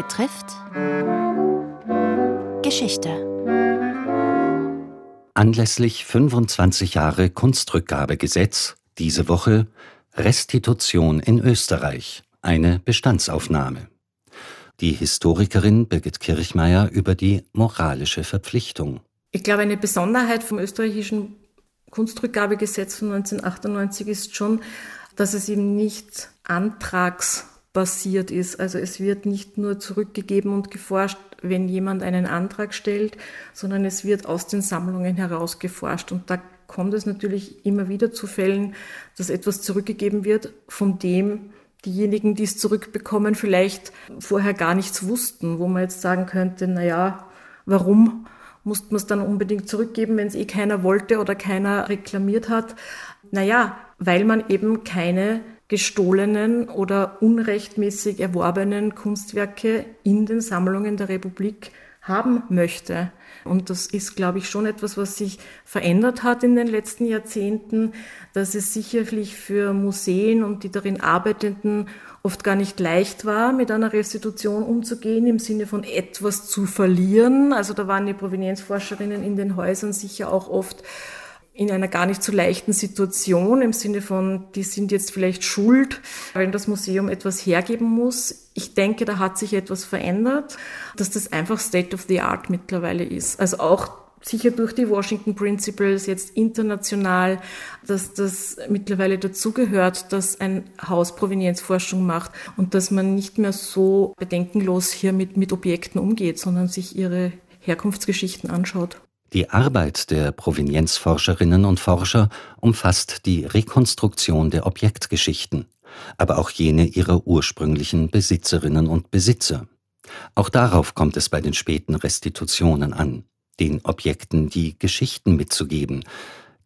betrifft Geschichte. Anlässlich 25 Jahre Kunstrückgabegesetz diese Woche Restitution in Österreich, eine Bestandsaufnahme. Die Historikerin Birgit Kirchmeier über die moralische Verpflichtung. Ich glaube, eine Besonderheit vom österreichischen Kunstrückgabegesetz von 1998 ist schon, dass es eben nicht antragsbasiert ist. Also es wird nicht nur zurückgegeben und geforscht, wenn jemand einen Antrag stellt, sondern es wird aus den Sammlungen heraus geforscht. Und da kommt es natürlich immer wieder zu Fällen, dass etwas zurückgegeben wird, von dem diejenigen, die es zurückbekommen, vielleicht vorher gar nichts wussten, wo man jetzt sagen könnte, na ja, warum musste man es dann unbedingt zurückgeben, wenn es eh keiner wollte oder keiner reklamiert hat? Naja, weil man eben keine gestohlenen oder unrechtmäßig erworbenen Kunstwerke in den Sammlungen der Republik haben möchte. Und das ist, glaube ich, schon etwas, was sich verändert hat in den letzten Jahrzehnten, dass es sicherlich für Museen und die darin Arbeitenden oft gar nicht leicht war, mit einer Restitution umzugehen, im Sinne von etwas zu verlieren. Also da waren die Provenienzforscherinnen in den Häusern sicher auch oft in einer gar nicht so leichten Situation im Sinne von, die sind jetzt vielleicht schuld, weil das Museum etwas hergeben muss. Ich denke, da hat sich etwas verändert, dass das einfach State of the Art mittlerweile ist. Also auch sicher durch die Washington Principles jetzt international, dass das mittlerweile dazugehört, dass ein Haus Provenienzforschung macht und dass man nicht mehr so bedenkenlos hier mit, mit Objekten umgeht, sondern sich ihre Herkunftsgeschichten anschaut. Die Arbeit der Provenienzforscherinnen und Forscher umfasst die Rekonstruktion der Objektgeschichten, aber auch jene ihrer ursprünglichen Besitzerinnen und Besitzer. Auch darauf kommt es bei den späten Restitutionen an, den Objekten die Geschichten mitzugeben,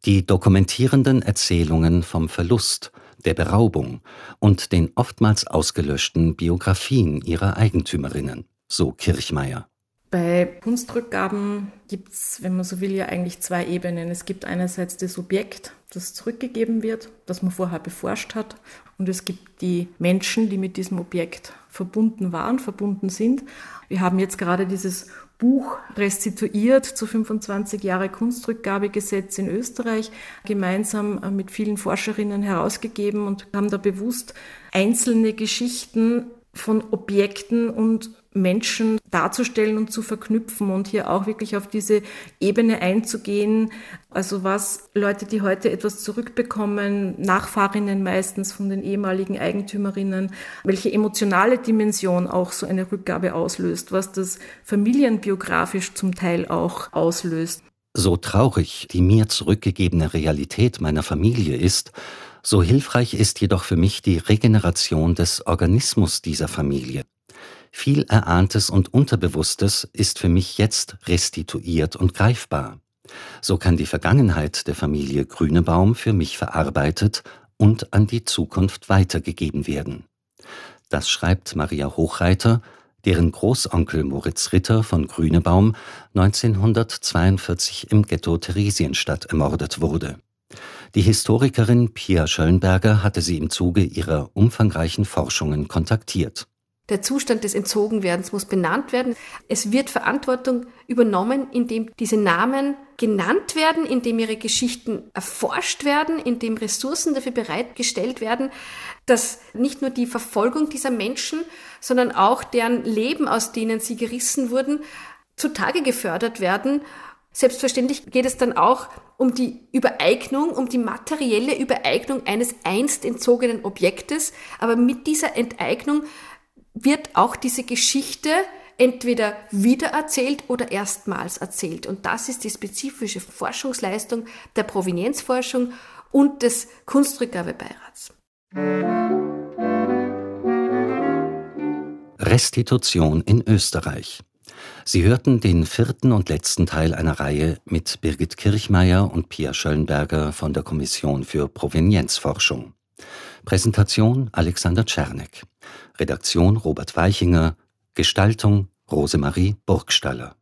die dokumentierenden Erzählungen vom Verlust, der Beraubung und den oftmals ausgelöschten Biografien ihrer Eigentümerinnen, so Kirchmeier. Bei Kunstrückgaben gibt es, wenn man so will, ja eigentlich zwei Ebenen. Es gibt einerseits das Objekt, das zurückgegeben wird, das man vorher beforscht hat. Und es gibt die Menschen, die mit diesem Objekt verbunden waren, verbunden sind. Wir haben jetzt gerade dieses Buch restituiert zu 25 Jahre Kunstrückgabegesetz in Österreich, gemeinsam mit vielen Forscherinnen herausgegeben und haben da bewusst einzelne Geschichten von Objekten und Menschen darzustellen und zu verknüpfen und hier auch wirklich auf diese Ebene einzugehen. Also was Leute, die heute etwas zurückbekommen, Nachfahrinnen meistens von den ehemaligen Eigentümerinnen, welche emotionale Dimension auch so eine Rückgabe auslöst, was das familienbiografisch zum Teil auch auslöst. So traurig die mir zurückgegebene Realität meiner Familie ist, so hilfreich ist jedoch für mich die Regeneration des Organismus dieser Familie. Viel Erahntes und Unterbewusstes ist für mich jetzt restituiert und greifbar. So kann die Vergangenheit der Familie Grünebaum für mich verarbeitet und an die Zukunft weitergegeben werden. Das schreibt Maria Hochreiter, deren Großonkel Moritz Ritter von Grünebaum 1942 im Ghetto Theresienstadt ermordet wurde. Die Historikerin Pia Schöllenberger hatte sie im Zuge ihrer umfangreichen Forschungen kontaktiert. Der Zustand des Entzogenwerdens muss benannt werden. Es wird Verantwortung übernommen, indem diese Namen genannt werden, indem ihre Geschichten erforscht werden, indem Ressourcen dafür bereitgestellt werden, dass nicht nur die Verfolgung dieser Menschen, sondern auch deren Leben, aus denen sie gerissen wurden, zutage gefördert werden. Selbstverständlich geht es dann auch um die Übereignung, um die materielle Übereignung eines einst entzogenen Objektes. Aber mit dieser Enteignung wird auch diese Geschichte entweder wiedererzählt oder erstmals erzählt. Und das ist die spezifische Forschungsleistung der Provenienzforschung und des Kunstrückgabebeirats. Restitution in Österreich. Sie hörten den vierten und letzten Teil einer Reihe mit Birgit Kirchmeier und Pia Schöllenberger von der Kommission für Provenienzforschung. Präsentation Alexander Czernek. Redaktion Robert Weichinger. Gestaltung Rosemarie Burgstaller.